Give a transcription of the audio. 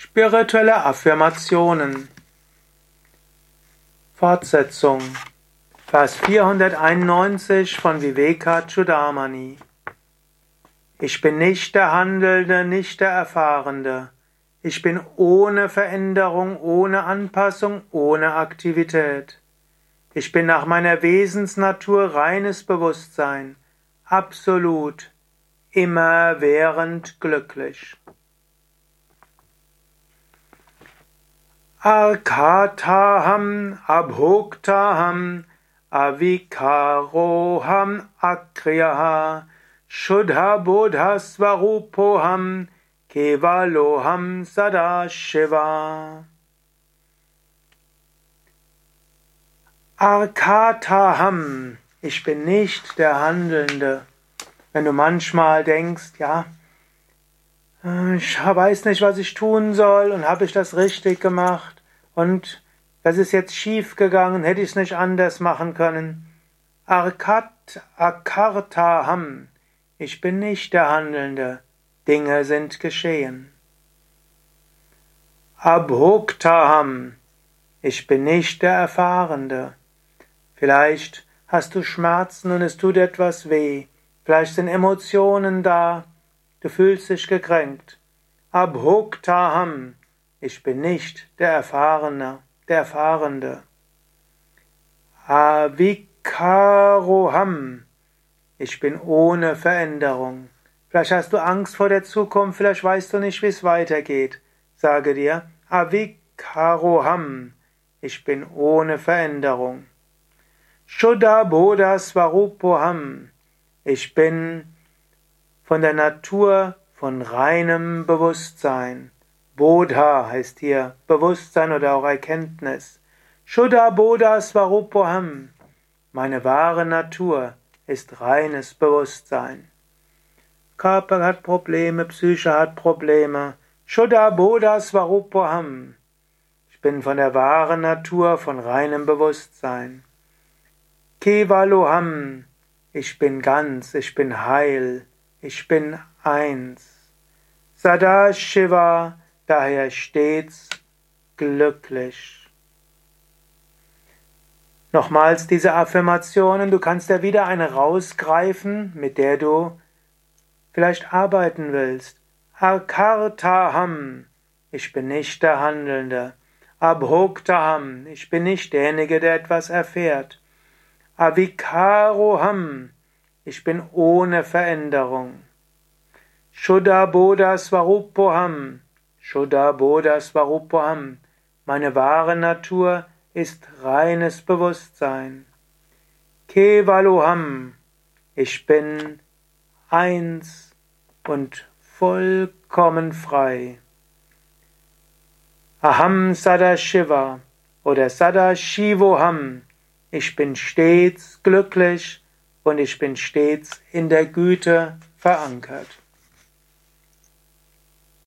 Spirituelle Affirmationen. Fortsetzung. Vers 491 von Vivekachudamani. Ich bin nicht der Handelnde, nicht der Erfahrende. Ich bin ohne Veränderung, ohne Anpassung, ohne Aktivität. Ich bin nach meiner Wesensnatur reines Bewusstsein, absolut, immerwährend glücklich. Arkataham Abhoktaham Avikaroham Akriyaha Shuddha Svarupoham Kevaloham Sadashiva Arkataham Ich bin nicht der Handelnde. Wenn du manchmal denkst, ja, ich weiß nicht, was ich tun soll und habe ich das richtig gemacht und das ist jetzt schief gegangen, hätte ich es nicht anders machen können. Arkat akartaham, ich bin nicht der Handelnde, Dinge sind geschehen. Abhoktaham, ich bin nicht der Erfahrende. Vielleicht hast du Schmerzen und es tut etwas weh, vielleicht sind Emotionen da, Du fühlst dich gekränkt. Abhoktaham. Ich bin nicht der Erfahrene, der Erfahrende. Avikaroham. Ich bin ohne Veränderung. Vielleicht hast du Angst vor der Zukunft, vielleicht weißt du nicht, wie es weitergeht. Sage dir, Avikaroham. Ich bin ohne Veränderung. Shuddha Bodha Svarupoham. Ich bin von der Natur von reinem Bewusstsein. Bodha heißt hier Bewusstsein oder auch Erkenntnis. Shuddha Bodha Svarupoham. Meine wahre Natur ist reines Bewusstsein. Körper hat Probleme, Psyche hat Probleme. Shuddha Bodha Svarupoham. Ich bin von der wahren Natur, von reinem Bewusstsein. Kevaloham. Ich bin ganz, ich bin heil. Ich bin eins. Sada Shiva, daher stets glücklich. Nochmals diese Affirmationen, du kannst ja wieder eine rausgreifen, mit der du vielleicht arbeiten willst. Akartaham, ich bin nicht der Handelnde. Abhoktaham, ich bin nicht derjenige, der etwas erfährt. Avikaroham, ich bin ohne Veränderung. Shuddha Bodha Svarupoham. Shuddha Bodha Svarupoham. Meine wahre Natur ist reines Bewusstsein. Kevaloham. Ich bin eins und vollkommen frei. Aham Sadashiva oder Sadashivoham. Ich bin stets glücklich und ich bin stets in der Güte verankert.